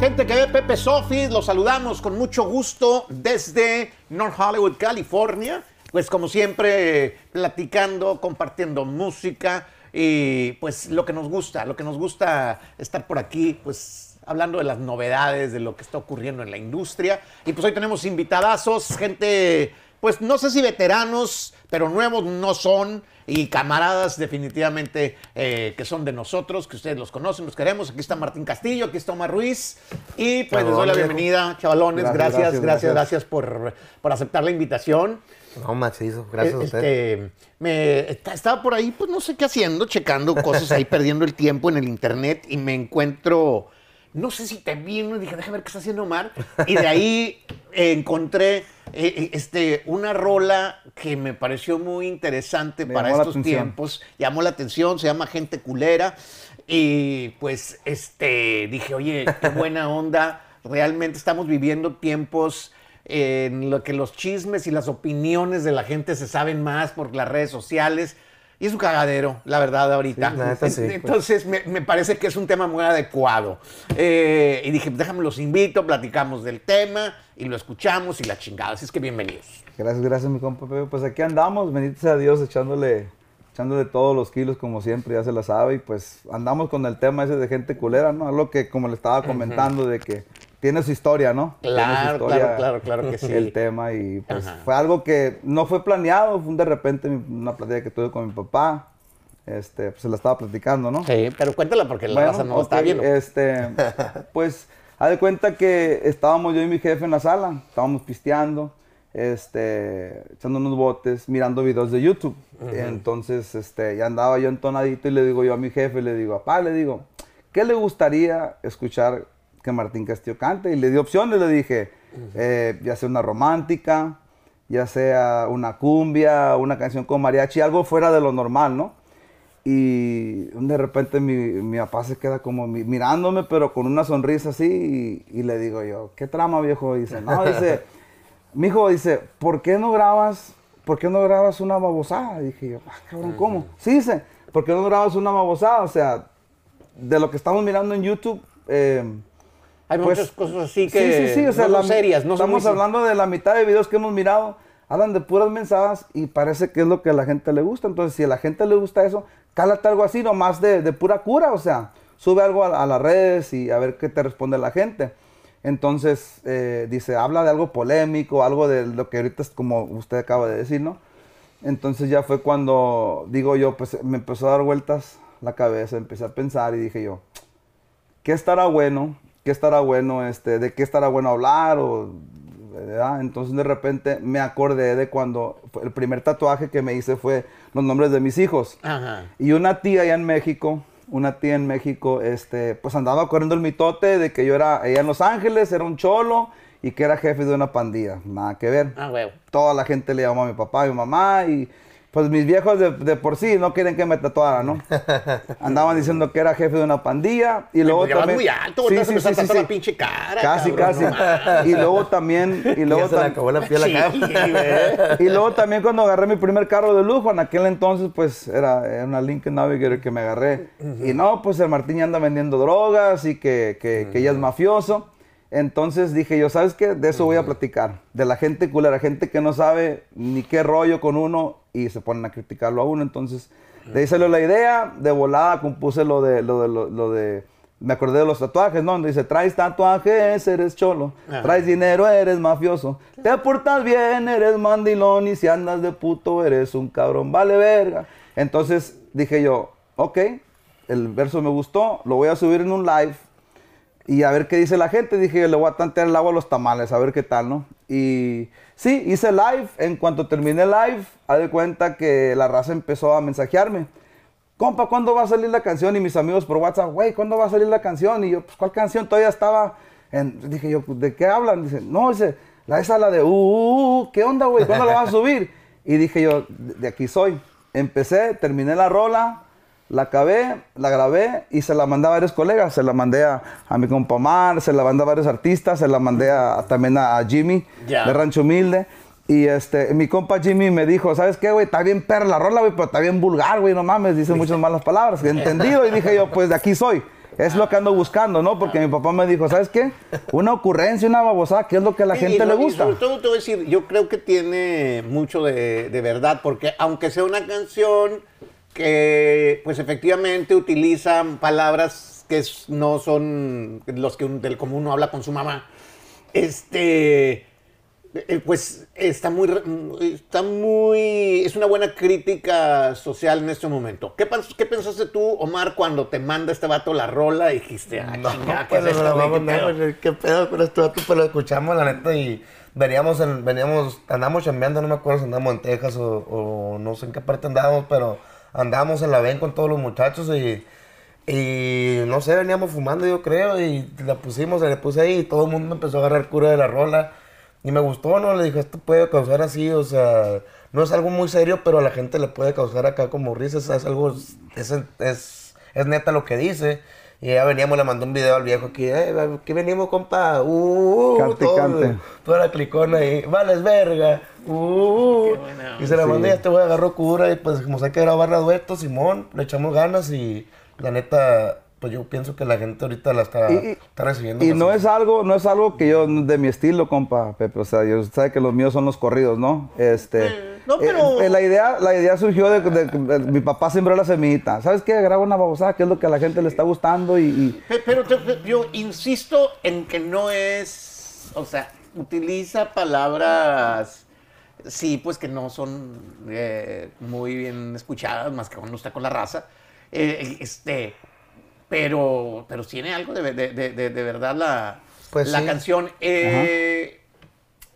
Gente que ve Pepe Sofi, los saludamos con mucho gusto desde North Hollywood, California. Pues como siempre, platicando, compartiendo música y pues lo que nos gusta, lo que nos gusta estar por aquí, pues hablando de las novedades, de lo que está ocurriendo en la industria. Y pues hoy tenemos invitadazos, gente, pues no sé si veteranos, pero nuevos no son y camaradas definitivamente eh, que son de nosotros, que ustedes los conocen, los queremos. Aquí está Martín Castillo, aquí está Omar Ruiz. Y pues les doy la bienvenida, chavalones. Gracias, gracias, gracias, gracias, gracias por, por, aceptar la invitación. No, machizo, gracias a usted. Este, me, estaba por ahí, pues no sé qué haciendo, checando cosas ahí, perdiendo el tiempo en el internet y me encuentro, no sé si te vi, y dije, déjame ver qué está haciendo Omar. Y de ahí encontré eh, eh, este, una rola que me pareció muy interesante para estos tiempos. Llamó la atención, se llama Gente Culera. Y pues este, dije, oye, qué buena onda. Realmente estamos viviendo tiempos en lo que los chismes y las opiniones de la gente se saben más por las redes sociales. Y es un cagadero, la verdad, ahorita. Pues. Entonces, me, parece que es un tema muy adecuado. Eh, y dije, déjame los invito, platicamos del tema y lo escuchamos y la chingada. Así es que bienvenidos. Gracias, gracias, mi compa Pues aquí andamos, benditos a Dios, echándole, echándole todos los kilos, como siempre, ya se la sabe. Y pues andamos con el tema ese de gente culera, ¿no? Algo que, como le estaba comentando, de que tiene su historia, ¿no? Claro, claro, claro, claro que sí. El tema y pues fue algo que no fue planeado, fue de repente una plática que tuve con mi papá. Este, pues se la estaba platicando, ¿no? Sí, pero cuéntala porque la raza no está viendo. Este, pues, haz de cuenta que estábamos yo y mi jefe en la sala, estábamos pisteando, este, echando unos botes, mirando videos de YouTube. Entonces, este, ya andaba yo entonadito y le digo yo a mi jefe, le digo, papá, le digo, ¿qué le gustaría escuchar que Martín Castillo cante. Y le di opciones, le dije, eh, ya sea una romántica, ya sea una cumbia, una canción con mariachi, algo fuera de lo normal, ¿no? Y de repente mi, mi papá se queda como mirándome, pero con una sonrisa así, y, le digo yo, ¿qué trama, viejo? dice, no, dice, mi hijo dice, ¿por qué no grabas, por qué no grabas una babosada? dije yo, ah, cabrón, ¿cómo? Sí, dice, ¿por qué no grabas una babosada? O sea, de lo que estamos mirando en YouTube, eh, hay pues, muchas cosas así que sí, sí, sí, o sea, no serias. No estamos hablando de la mitad de videos que hemos mirado, hablan de puras mensajes y parece que es lo que a la gente le gusta. Entonces, si a la gente le gusta eso, cálate algo así, nomás de, de pura cura, o sea, sube algo a, las redes y a ver qué te responde la gente. Entonces, eh, dice, habla de algo polémico, algo de lo que ahorita es como usted acaba de decir, ¿no? Entonces ya fue cuando, digo yo, pues me empezó a dar vueltas la cabeza, empecé a pensar y dije yo, ¿qué estará bueno qué estará bueno, este, de qué estará bueno hablar o Entonces de repente me acordé de cuando el primer tatuaje que me hice fue los nombres de mis hijos. Y una tía allá en México, una tía en México, este, pues andaba corriendo el mitote de que yo era allá en Los Ángeles, era un cholo y que era jefe de una pandilla. Nada que ver. Ah, Toda la gente le llamó a mi papá y mi mamá y pues mis viejos de, por sí no quieren que me tatuara, ¿no? Andaban diciendo que era jefe de una pandilla y luego pues también muy alto, sí, sí, sí, sí, la pinche cara. Casi, casi. y luego también y luego se le acabó la piel acá. y luego también cuando agarré mi primer carro de lujo, en aquel entonces pues era, una Lincoln Navigator que me agarré. Y no, pues el Martín ya anda vendiendo drogas y que, que, que ella es mafioso. Entonces dije yo, ¿sabes qué? De eso voy a platicar. De la gente culera, gente que no sabe ni qué rollo con uno y se ponen a criticarlo a uno. Entonces, de ahí salió la idea, de volada compuse lo de, lo de, lo, de, me acordé de los tatuajes, ¿no? Donde dice, traes tatuajes, eres cholo, traes dinero, eres mafioso, te portas bien, eres mandilón y si andas de puto, eres un cabrón, vale verga. Entonces dije yo, ok, el verso me gustó, lo voy a subir en un live y a ver qué dice la gente. Dije, le voy a tantear el agua a los tamales, a ver qué tal, ¿no? Y sí, hice live. En cuanto terminé live, a de cuenta que la raza empezó a mensajearme. Compa, ¿cuándo va a salir la canción? Y mis amigos por WhatsApp, güey, ¿cuándo va a salir la canción? Y yo, pues, ¿cuál canción? Todavía estaba. En... Dije yo, ¿de qué hablan? Dice, no, dice, la esa la de, uh, uh, uh ¿qué onda, güey? ¿Cuándo la vas a subir? Y dije yo, de aquí soy. Empecé, terminé la rola la acabé, la grabé y se la mandé a varios colegas. Se la mandé a, mi compa Mar, se la mandé a varios artistas, se la mandé también a, Jimmy de Rancho Humilde. Y este, mi compa Jimmy me dijo, ¿sabes qué, güey? Está bien perra la rola, güey, pero está bien vulgar, güey, no mames, dice muchas malas palabras. Entendido, y dije yo, pues de aquí soy. Es lo que ando buscando, ¿no? Porque mi papá me dijo, ¿sabes qué? Una ocurrencia, una babosada, ¿qué es lo que a la gente le gusta? sobre todo te voy a decir, yo creo que tiene mucho de, verdad, porque aunque sea una canción que, pues efectivamente utiliza palabras que no son los que del común uno habla con su mamá, este eh, pues está muy, está muy, es una buena crítica social en este momento. ¿Qué, qué pensaste tú, Omar, cuando te manda este vato la rola y dijiste, ah, no, chingada, ¿qué pues, es ¿Qué pedo con este vato? Pues lo escuchamos, la neta, y veníamos, en, veníamos, andamos chambeando, no me acuerdo si andamos en Texas o, no sé en qué parte andábamos, pero andamos en la ven con todos los muchachos y... Y no sé, veníamos fumando, yo creo, y la pusimos, le puse ahí y todo el mundo empezó a agarrar cura de la rola. Y me gustó, ¿no? Le dije, esto puede causar así, o sea, no es algo muy serio, pero a la gente le puede causar acá como risas, es algo, es, es, es neta lo que dice. Y ya veníamos, le mandó un video al viejo aquí, eh, aquí venimos, compa, uh, cante, cante. toda la clicona ahí, vales verga, uh, y se la mandé y este güey agarró cura y pues como sé que grabar a dueto, Simón, le echamos ganas y la neta, pues yo pienso que la gente ahorita la está, recibiendo. Y no es algo, no es algo que yo de mi estilo, compa Pepe. O sea, yo sabe que los míos son los corridos, ¿no? Este. No, eh, pero... Eh, la idea, la idea surgió de, mi papá sembró la semillita. ¿Sabes qué? Graba una babosada, que es lo que a la gente le está gustando y. Pero, yo insisto en que no es, o sea, utiliza palabras sí, pues que no son eh, muy bien escuchadas, más que cuando está con la raza. este, pero, pero tiene algo de, de, verdad la, pues la canción. Eh,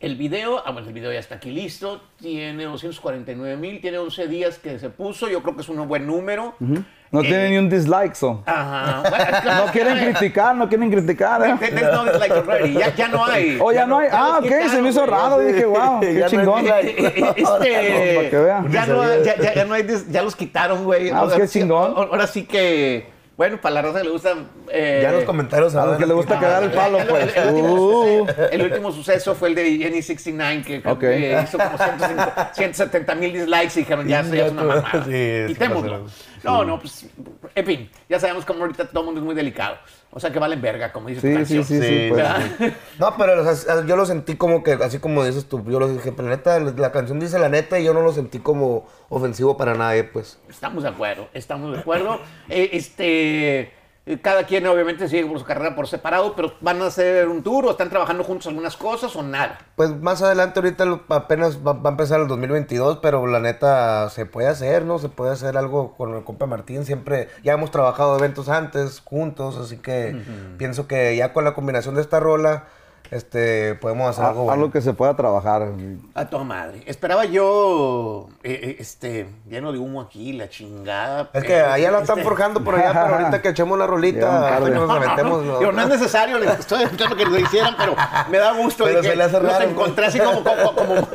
el video, ah, bueno, el video ya está aquí listo, tiene 249 mil, tiene 11 días que se puso, yo creo que es un buen número. No tiene ni un dislike, so. Ajá. no quieren criticar, no quieren criticar. ¿eh? There's no dislike already. Ya, ya no hay. Oh, ya no hay. Ah, ok, se me hizo raro. Dije, wow, qué chingón. Este, ya, no, ya, ya, no hay, ya los quitaron, güey. Ah, qué chingón. Ahora sí que bueno, para la raza le gusta. Eh, ya los comentarios a los que le gusta quedar el palo, pues. Uh. El, último suceso, fue el de Jenny 69, que, hizo como 170 mil dislikes y dijeron, ya, eso ya es una mamada. Sí, Quitémoslo. No, no, pues, en fin, ya sabemos cómo ahorita todo el mundo es muy delicado. O sea, que valen verga, como dice tu canción. Sí, sí, sí. Pues, no, pero yo lo sentí como que, así como dices tú, yo lo dije, pero neta, la canción dice la neta y yo no lo sentí como ofensivo para nadie, pues. Estamos de acuerdo, estamos de acuerdo. Eh, este cada quien obviamente sigue por su carrera por separado, pero van a hacer un tour o están trabajando juntos algunas cosas o nada. Pues más adelante ahorita apenas va, a empezar el 2022, pero la neta se puede hacer, ¿no? Se puede hacer algo con el compa Martín, siempre ya hemos trabajado eventos antes juntos, así que pienso que ya con la combinación de esta rola este, podemos hacer algo Algo que se pueda trabajar. A tu madre. Esperaba yo, eh, eh, este, lleno de humo aquí, la chingada. Es que allá la están este, forjando por allá, pero ahorita que echemos la rolita, nos no, metemos. No, no, es necesario, les estoy escuchando que lo hicieran, pero me da gusto de que los encontré así como, como,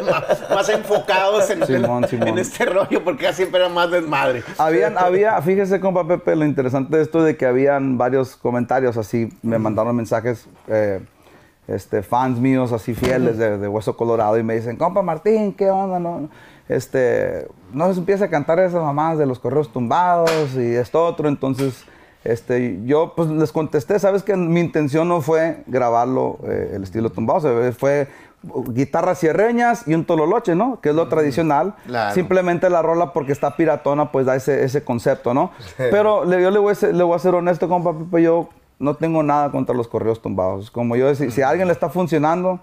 más, enfocados en, en, este rollo, porque siempre era más desmadre. Habían, había, fíjese, compa Pepe, lo interesante de esto de que habían varios comentarios así, me mandaron mensajes. Eh, este, fans míos así fieles de, Hueso Colorado y me dicen, compa Martín, ¿qué onda? No, este, no se empieza a cantar esas mamás de los correos tumbados y esto otro. Entonces, este, yo pues les contesté, sabes que mi intención no fue grabarlo eh, el estilo tumbado, fue guitarras cierreñas y un tololoche, ¿no? Que es lo tradicional. Simplemente la rola porque está piratona, pues da ese, ese concepto, ¿no? Pero yo le voy, a ser, le voy a ser honesto, compa Pepe, yo no tengo nada contra los correos tumbados. Como yo decía, si a alguien le está funcionando,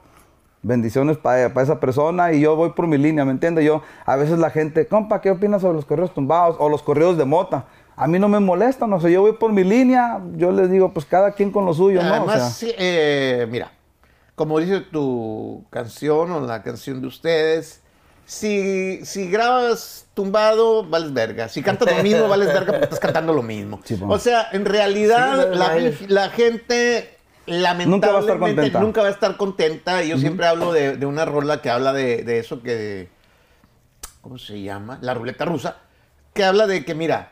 bendiciones para esa persona y yo voy por mi línea, ¿me entiendes? Yo, a veces la gente, compa, ¿qué opinas sobre los correos tumbados o los correos de mota? A mí no me molesta, no sé, yo voy por mi línea, yo les digo, pues cada quien con lo suyo, ¿no? Además, eh, mira, como dice tu canción o la canción de ustedes, si, si grabas tumbado, vales verga. Si cantas lo mismo, vales verga porque estás cantando lo mismo. o sea, en realidad la, gente lamentablemente nunca va a estar contenta. Y yo siempre hablo de, una rola que habla de, eso que... ¿Cómo se llama? La ruleta rusa. Que habla de que, mira,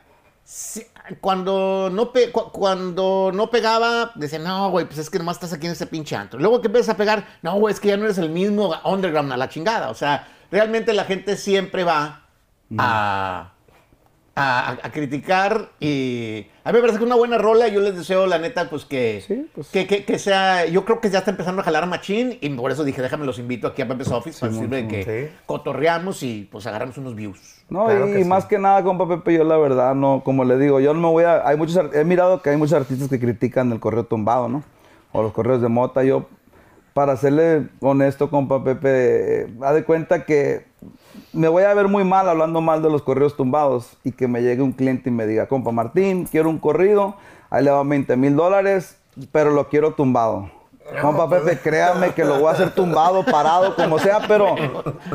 cuando, no cuando no pegaba, decían, no, güey, pues es que nomás estás aquí en ese pinche antro. Luego que empiezas a pegar, no, güey, es que ya no eres el mismo underground a la chingada. O sea, realmente la gente siempre va a, a, criticar y A mí me parece que es una buena rola. Yo les deseo, la neta, pues que, Sí, pues. que, que, que sea. Yo creo que ya está empezando a jalar machín. Y por eso dije, déjame los invito aquí a Pepe's Office para decirle de que sí. cotorreamos y pues agarramos unos views. No, Claro y, que y sí. más que nada, compa Pepe, yo la verdad, no, como le digo, yo no me voy a. Hay muchos, he mirado que hay muchos artistas que critican el correo tumbado, ¿no? O los correos de mota. Yo, para serle honesto, compa Pepe, eh, haz de cuenta que me voy a ver muy mal hablando mal de los correos tumbados y que me llegue un cliente y me diga, compa Martín, quiero un corrido, ahí le va 20 mil dólares, pero lo quiero tumbado. Compa Pepe, créame que lo voy a hacer tumbado, parado, como sea, pero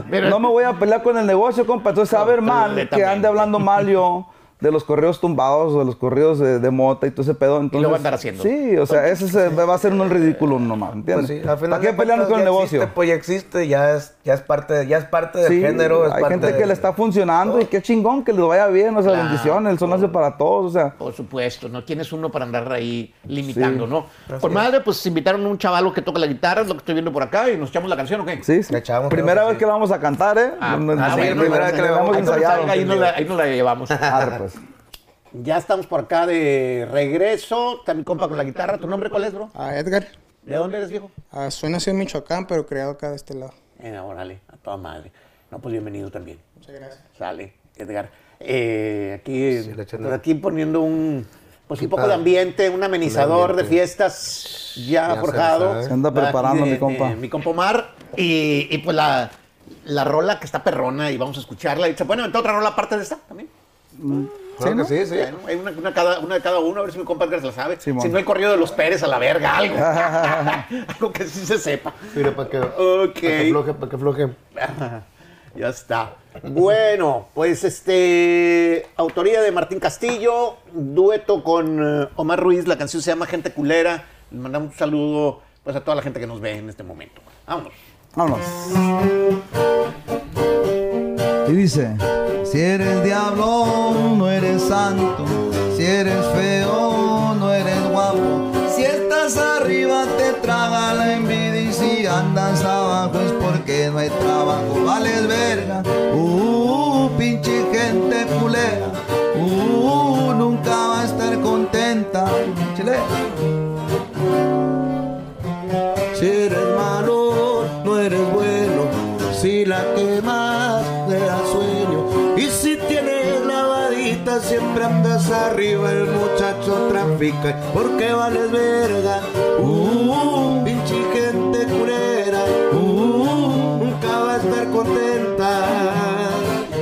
no me voy a pelear con el negocio, compa. Entonces, a ver mal que ande hablando mal yo de los correos tumbados, de los correos de, de mota y todo ese pedo. Entonces, va a andar haciendo. Sí, o sea, ese se- va a ser el ridículo nomás, Pues ¿entiendes? sí, al final ¿Para qué pelearnos con el negocio? Existe, pues ya existe, ya es, ya es parte, ya es parte del Sí, género. Es hay parte gente que le está funcionando y qué chingón que les vaya bien, o sea, Claro. bendiciones, el sol nace para todos, o sea. Por supuesto, ¿no? ¿Quién es uno para andar ahí limitando, Sí. no? Por madre, pues invitaron a un chavalo que toca la guitarra, es lo que estoy viendo por acá, y nos echamos la canción, ¿o qué? Sí, sí. Echamos, Primera vez sí. que la vamos a cantar, ¿eh? Ah, ah, primera vez que la cuando ensayado. salga, ahí nos la, ahí nos la llevamos. Ya estamos por acá de regreso. Está mi compa con la guitarra. ¿Tu nombre cuál es, bro? A Edgar. ¿De dónde eres, viejo? Ah, soy nacido en Michoacán, pero criado acá de este lado. Eh, órale, a toda madre. No, pues bienvenido también. Muchas gracias. Sale, Edgar. Eh, aquí, Sí, pues aquí poniendo un, pues un poco de ambiente, un amenizador de fiestas ya, forjado. Se anda preparando, de- mi compa. de mi compa Omar. Y, y pues la, la rola que está perrona y vamos a escucharla. Y se pueden aventar otra rola aparte de esta también. Claro que sí, sí. Bueno, hay una, una cada, una de cada uno, a ver si mi compa Edgar se la sabe. Simón. si no, el corrido de los Pérez a la verga, algo. algo que sí se sepa. Mira, para que, para que floje, para que floje. ya está. Bueno, pues este. Autoría de Martín Castillo, dueto con eh, Omar Ruiz, la canción se llama Gente Culera. Le mandamos un saludo pues, a toda la gente que nos ve en este momento. Vámonos. Vámonos. Y dice, si eres diablo, no eres santo. Si eres feo, no eres guapo. Si estás arriba, te traga la envidia. Y si andas abajo, es porque no hay trabajo. Vales verga. Uh, pinche gente culera. Uh, nunca va a estar contenta. Chile. Si eres malo, no eres bueno. Si la quemas, siempre andas arriba. El muchacho trafica. Porque vales verga. Uh, pinche gente culera. Uh, nunca va a estar contenta.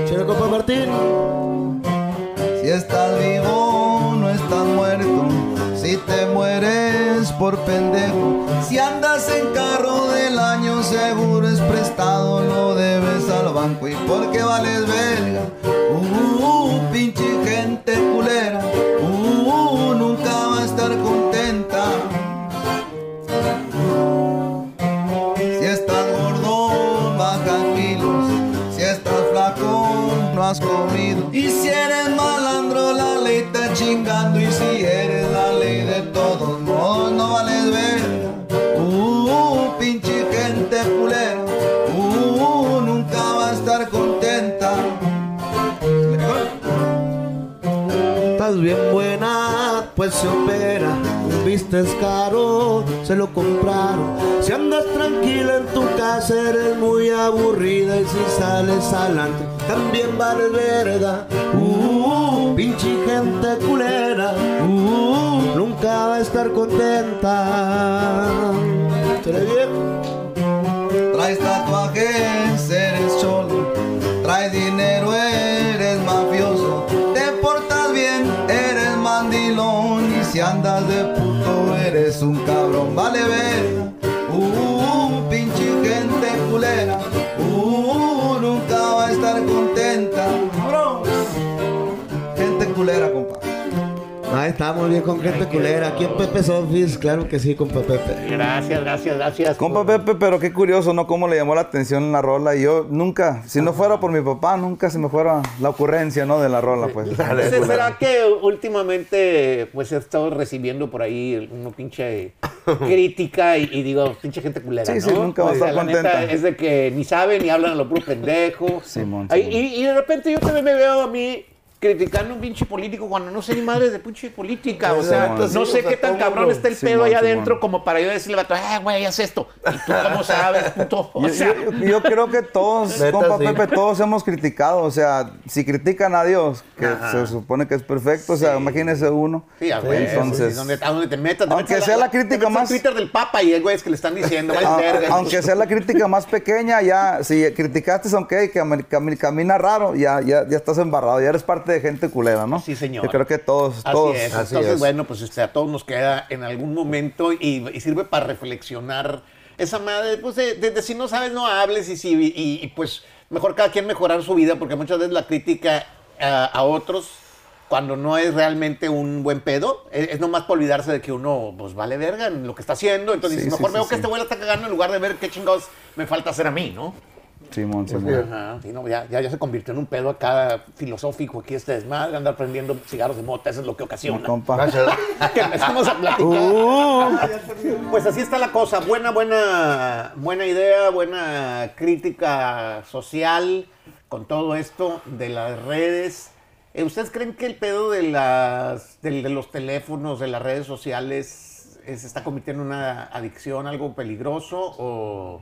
Chile, compa Martín. Si estás vivo, no estás muerto. Si te mueres por pendejo. Si andas en carro del año, seguro es prestado. No debes al banco. ¿Y por qué vales verga? Uh, pinche gente chingando. Y si eres la ley de todos modos, no vales verga. Uh, pinche gente culera. Uh, nunca va a estar contenta. Estás bien buena, pues opera. Vistes caro, se lo compraron. Si andas tranquila en tu casa, eres muy aburrida. Y si sales adelante, también vales verga. Uh, pinche gente culera. Uh, nunca va a estar contenta. Traes tatuajes, eres cholo. Traes dinero, eres mafioso. Te portas bien, eres mandilón. Y si andas de puto, eres un cabrón. Vale ver. Uh, pinche gente culera. Uh, nunca va a estar contenta. Gente culera, Ahí estamos bien con gente culera. Aquí en Pepe's Office, claro que sí, compa Pepe. Gracias, gracias, gracias. Compa Pepe, pero qué curioso, ¿no? Cómo le llamó la atención la rola. Y yo nunca, si no fuera por mi papá, nunca se me fuera la ocurrencia, ¿no? De la rola, pues. Entonces, ¿Será que últimamente pues he estado recibiendo por ahí una pinche crítica y, y digo, pinche gente culera, Sí, ¿no? sí, nunca va a O sea, estar la neta contenta. es de que ni saben ni hablan a lo puro pendejo. Simón, Ay, Simón. y, y de repente yo también me veo a mí criticando a un pinche político cuando no sé ni madre de pinche política. O sea, Exacto, no sí, sé o sea, qué tan cabrón está el pedo allá Simón. adentro como para yo decirle al vato, ah, güey, haz esto. ¿Y tú cómo sabes, puto? O Yo, sea, yo- yo creo que todos, Neta, compa sí. Pepe, todos hemos criticado. O sea, si critican a Dios, que Ajá. se supone que es perfecto, o sea, Sí. imagínese uno. Sí, a Entonces, sí, donde, a donde te metas. te Aunque metas a sea la te crítica más- Twitter del Papa y hay güeyes que le están diciendo, a- verga. aunque sea la crítica más pequeña, ya, si criticaste, aunque cami- cami- camina raro, ya, ya, ya estás embarrado, ya eres parte de gente culera, ¿no? Sí, señor. Yo creo que todos, Así todos. es. Así Entonces, es. bueno, pues este, a todos nos queda en algún momento y, y sirve para reflexionar esa madre, pues de, de- de si no sabes, no hables y, si, y, y, pues mejor cada quien mejorar su vida porque muchas veces la crítica a, a otros cuando no es realmente un buen pedo, es, es nomás para olvidarse de que uno pues vale verga en lo que está haciendo, entonces sí, mejor sí, veo sí. que este güey la está cagando en lugar de ver qué chingados me falta hacer a mí, ¿no? Simón, Simón. Ajá, sí, no, ya, ya, ya se convirtió en un pedo acá filosófico aquí este desmadre, andar prendiendo cigarros de mota, eso es lo que ocasiona. Compa. Que empezamos a platicar. Pues así está la cosa. Buena, buena, buena idea, buena crítica social con todo esto de las redes. Eh, ¿Ustedes creen que el pedo de las de, los teléfonos, de las redes sociales, eh, se está convirtiendo en una adicción, algo peligroso o,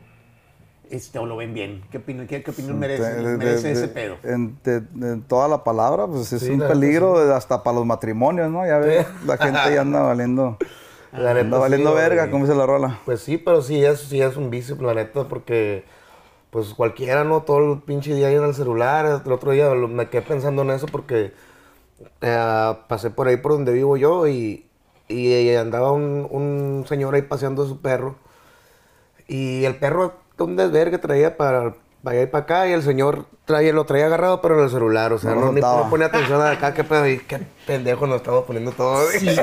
este, o lo ven bien? ¿Qué opinión, qué, qué opinión merece, De- de- merece de- ese pedo? En, de- en toda la palabra, pues es Sí, un peligro de- hasta para los matrimonios, ¿no? Ya ves, la gente ya anda valiendo, La neta, anda sí, valiendo güey. verga, como dice la rola. Pues sí, pero sí es, sí es un vicio, la neta, porque pues cualquiera, ¿no? Todo el pinche día ahí en el celular. El otro día me quedé pensando en eso porque eh, pasé por ahí por donde vivo yo y, y andaba un, un señor ahí paseando a su perro. Y el perro, un desvergue traía para, para allá y para acá y el señor traía, lo traía agarrado pero en el celular. O sea, No no, ni no ponía atención a acá, qué pedo, y qué pendejo nos estamos poniendo todos. Sí, La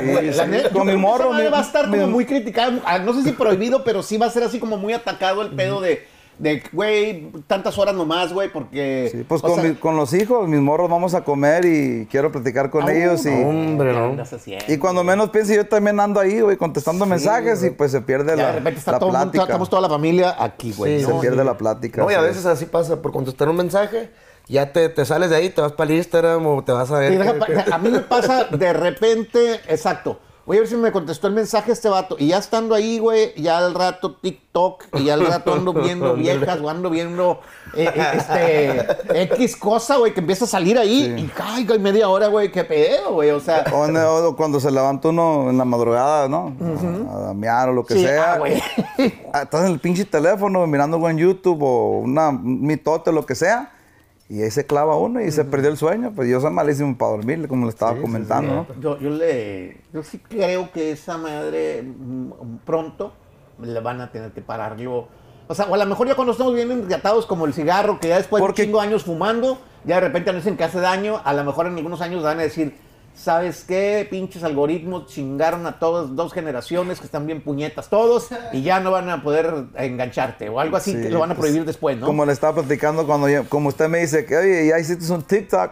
sí, neta, con mi morro, mi- va a estar mi- como muy criticado. ah, No sé si prohibido, pero sí va a ser así como muy atacado el pedo de, de güey, tantas horas nomás, güey, porque. Sí, pues con, sea, mi- con los hijos, mis morros vamos a comer y quiero platicar con ah, ellos. Y, hombre, ¿qué no. y cuando menos piense, yo también ando ahí, güey, contestando mensajes y pues se pierde Ya la, de repente está la todo el mundo, plática. estamos toda la familia aquí, güey. Sí, ¿no? se pierde la plática. No, y a veces así pasa, por contestar un mensaje, ya te, te sales de ahí, te vas para el Instagram o te vas a ver. Deja a mí me pasa de repente, exacto. Voy a ver si me contestó el mensaje este vato. Y ya estando ahí, güey, ya al rato TikTok, y ya al rato ando viendo viejas, o ando viendo eh, eh, este, X cosa, güey, que empieza a salir ahí. Y caiga, y media hora, güey, qué pedo, güey. O sea, O, o cuando se levanta uno en la madrugada, ¿no? A damear o lo que sí, sea. ah, güey. Ah, Estás en el pinche teléfono mirando algo en YouTube o una, un mitote, lo que sea. Y ahí se clava uno y se perdió el sueño. Pues yo soy malísimo para dormir, como le estaba comentando, ¿no? Yo, yo le, yo sí creo que esa madre mm, pronto le van a tener que pararlo. O sea, o a lo mejor ya cuando estamos bien engatados como el cigarro, que ya después Porque- de de años fumando, ya de repente nos dicen que hace daño, a lo mejor en algunos años van a decir, ¿sabes qué? Pinches algoritmos chingaron a todas dos generaciones que están bien puñetas todos y ya no van a poder engancharte o algo así Sí, que lo van a pues, prohibir después, ¿no? Como le estaba platicando cuando yo- como usted me dice que, oye, ya hiciste un TikTok.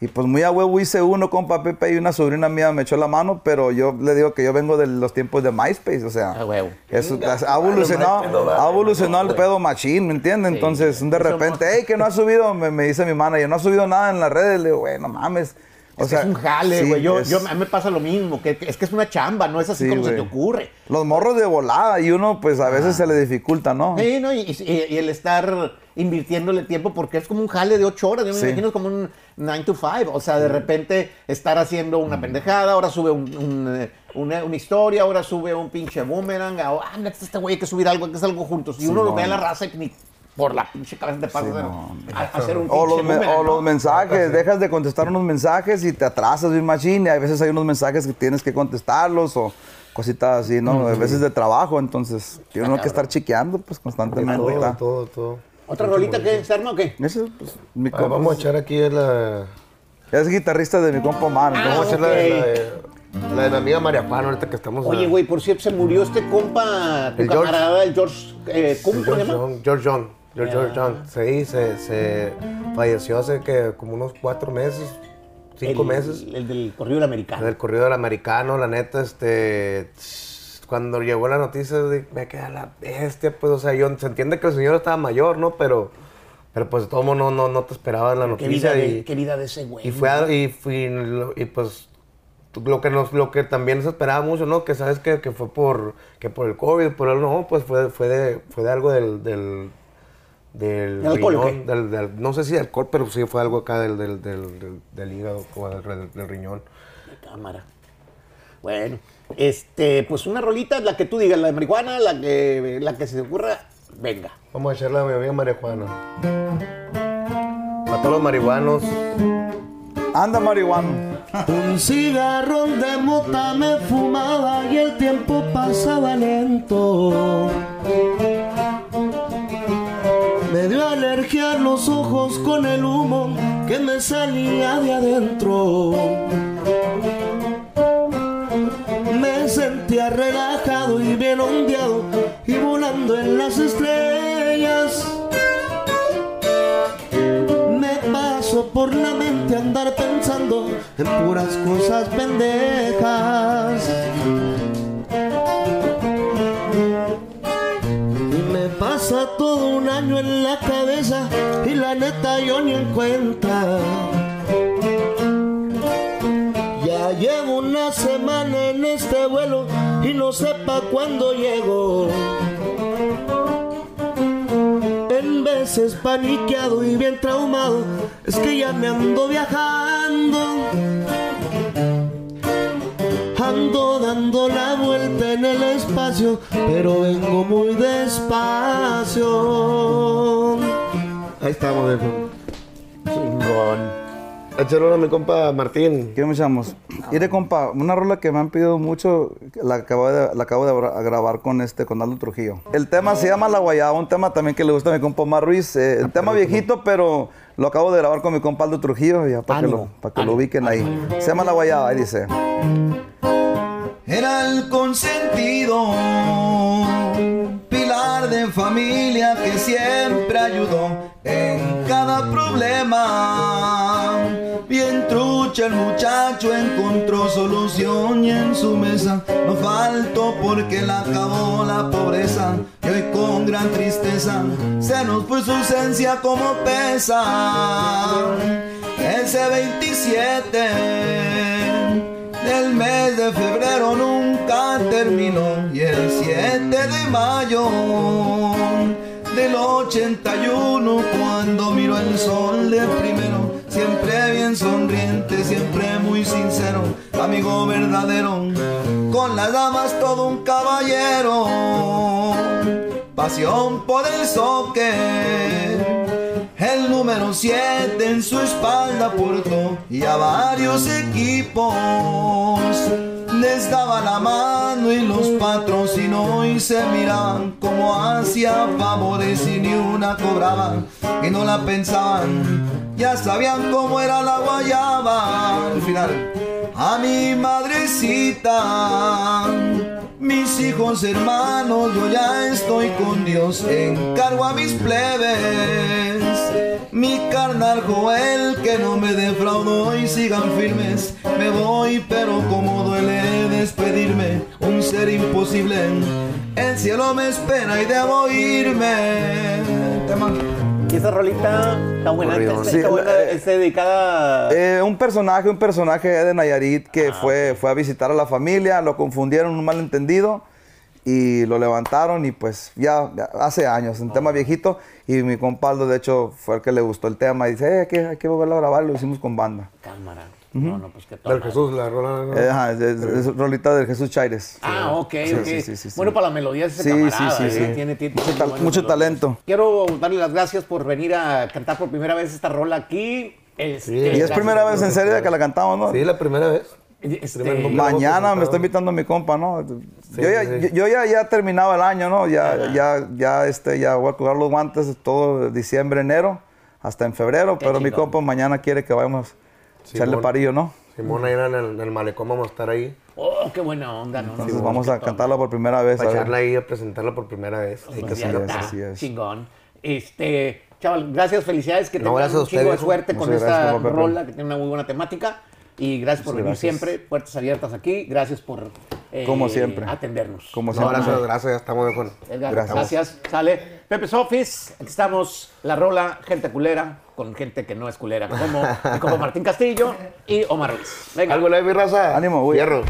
Y pues muy a huevo hice uno, compa Pepe, y una sobrina mía me echó la mano, pero yo le digo que yo vengo de los tiempos de MySpace, o sea. A huevo. Eso, ha evolucionado, ha evolucionado el pedo machín, ¿me entiendes? Entonces, de repente, hey, que no ha subido, me, me dice mi manager, no ha subido nada en las redes. Le digo, güey, no mames. O Es que es un jale, sí, güey. yo, es- yo, a mí me pasa lo mismo, que, que es que es una chamba, no es así Sí, como se te ocurre. Los morros de volada y uno, pues a veces se le dificulta, ¿no? Sí, ¿no? Y, y- y el estar invirtiéndole tiempo, porque es como un jale de ocho horas, yo me Sí. imagino como un 9 to 5, o sea, de repente estar haciendo una pendejada, ahora sube un- un, eh, una, una historia, ahora sube un pinche boomerang, o, ah, este güey hay que subir algo, hay que hacer algo juntos, y uno lo ve a la raza y ni por la pinche cabeza te pasa a hacer- a, a hacer un O los, o ¿no? los mensajes, dejas de contestar unos mensajes y te atrasas bien machín y a veces hay unos mensajes que tienes que contestarlos o cositas así, ¿no? A veces de trabajo, entonces tiene uno que estar chequeando pues constantemente. todo, todo, todo. ¿Otra rolita que se arma o qué? Ese, pues, mi Ah, compa vamos a echar aquí la. es guitarrista de mi compa. Ah, entonces- Vamos a echar la, ok. de- la de, la de amiga María Pano, ahorita que estamos. Oye, güey, por cierto, se murió este compa, tu El George. camarada, el George, eh, ¿cómo se George llama? George Young. George, Young. Sí, se, se falleció hace que como unos cuatro meses, cinco El- meses. El del corrido del americano. El corrido del americano, la neta, este. Cuando llegó la noticia, de- me queda la bestia, pues, o sea, yo, se entiende que el señor estaba mayor, ¿no? Pero, Pero pues de todo modo no, no, no te esperabas la Qué vida, noticia. de, y, qué vida de ese güey. y fue a- y, fui- y pues lo que nos lo que también se esperaba mucho, ¿no? Que sabes que, que fue por que por el COVID, por algo, no, pues fue, fue de fue de algo del del del ¿De alcohol riñón, del- del- no sé si de alcohol, pero sí fue algo acá del, del, del, del- del hígado o del, del- del riñón. cámara. Bueno, este, pues una rolita, la que tú digas, la de marihuana, la que, la que se te ocurra, venga. Vamos a echarle a mi amiga marihuana. A todos los marihuanos. Anda, marihuano. Un cigarrón de mota me fumaba y el tiempo pasaba lento. Los ojos con el humo que me salía de adentro. Me sentía relajado y bien ondeado y volando en las estrellas. Me paso por la mente andar pensando en puras cosas pendejas. En la cabeza y la neta yo ni en cuenta. Ya llevo una semana en este vuelo y no sé pa' cuándo llego. En veces paniqueado y bien traumado, es que ya me ando viajando. Ando dando la en el espacio, pero vengo muy despacio. Ahí estamos, viejo. Chingón. Una a mi compa Martín. ¿Qué echamos? Mire, compa, una rola que me han pedido mucho, la acabo de, la acabo de gra- grabar con este, con Aldo Trujillo. El tema se llama La Guayaba, un tema también que le gusta a mi compa Omar Ruiz. eh, el tema viejito, pero lo acabo de grabar con mi compa Aldo Trujillo, ya para que, Ánimo, lo, para que lo ánimo, ubiquen ahí. Se llama La Guayaba, ahí dice. Era el consentido, pilar de familia que siempre ayudó en cada problema. Bien trucha el muchacho encontró solución y en su mesa no faltó porque la acabó la pobreza. Y hoy con gran tristeza se nos fue su esencia como pesa. Ese 27 del mes de febrero nunca terminó y el 7 de mayo del 81 cuando miró el sol de primero siempre bien sonriente siempre muy sincero amigo verdadero con las damas todo un caballero pasión por el soccer el número 7 en su espalda portó y a varios equipos les daba la mano y los patrocinó y se miraban como hacía favores y ni una cobraban y no la pensaban, ya sabían cómo era la guayaba. Al final, a mi madrecita. Mis hijos hermanos, yo ya estoy con Dios, encargo a mis plebes. Mi carnal Joel que no me defraudó y sigan firmes. Me voy, pero como duele despedirme, un ser imposible. El cielo me espera y debo irme. Tema. Y esa rolita está buena, está, está buena, eh, dedicada... Eh, un personaje, un personaje de Nayarit Ah, que fue, fue a visitar a la familia, lo confundieron, un malentendido, y lo levantaron y pues ya, ya hace años, un Oh. tema viejito, y mi compaldo de hecho fue el que le gustó el tema y dice, eh, hay, que, hay que volverlo a grabar, lo hicimos con banda. Cámara. No, no, pues que Del Jesús, la rola. Eh, ajá, es, es- es rolita del Jesús Chaires. Ah, ok, Sí, ok. sí, sí, sí, sí. Bueno, para la melodía es ese Sí, camarada, sí, sí, ¿eh? sí. Tiene, tiene- Mucho talento. Quiero darle las gracias por venir a cantar por primera vez esta rola aquí. Este, Y es primera vez en serio que la cantamos, ¿no? Sí, la primera vez. Este. Mañana me está invitando mi compa, ¿no? yo ya, sí. yo- yo ya, ya terminaba el año, ¿no? Ya, ya, ya, este, ya voy a colgar los guantes todo diciembre, enero, hasta en febrero, pero mi compa mañana quiere que vayamos a echarle Simón. parillo, ¿no? Simón, ahí en el, en el malecón vamos a estar ahí. Oh, qué buena onda, ¿no? Entonces vamos a cantarla por primera vez. Para a echarla ahí a presentarla por primera vez. Hay que ya hacerlo. está, así es. Chingón. Este, chaval, gracias, felicidades, que No, a un chingo de suerte con esta gracias, rola que tiene una muy buena temática. Y gracias por venir gracias. siempre, puertas abiertas aquí. Gracias por eh, Como siempre. atendernos. Como No, siempre. gracias, gracias, ya estamos de acuerdo. Edgar, Gracias. gracias. Sale. Pepe Sofis, aquí estamos, la rola, gente culera, con gente que no es culera, como, como Martín Castillo y Omar Ruiz. Venga. ¿Algo le mi raza? Ánimo, güey. Fierro.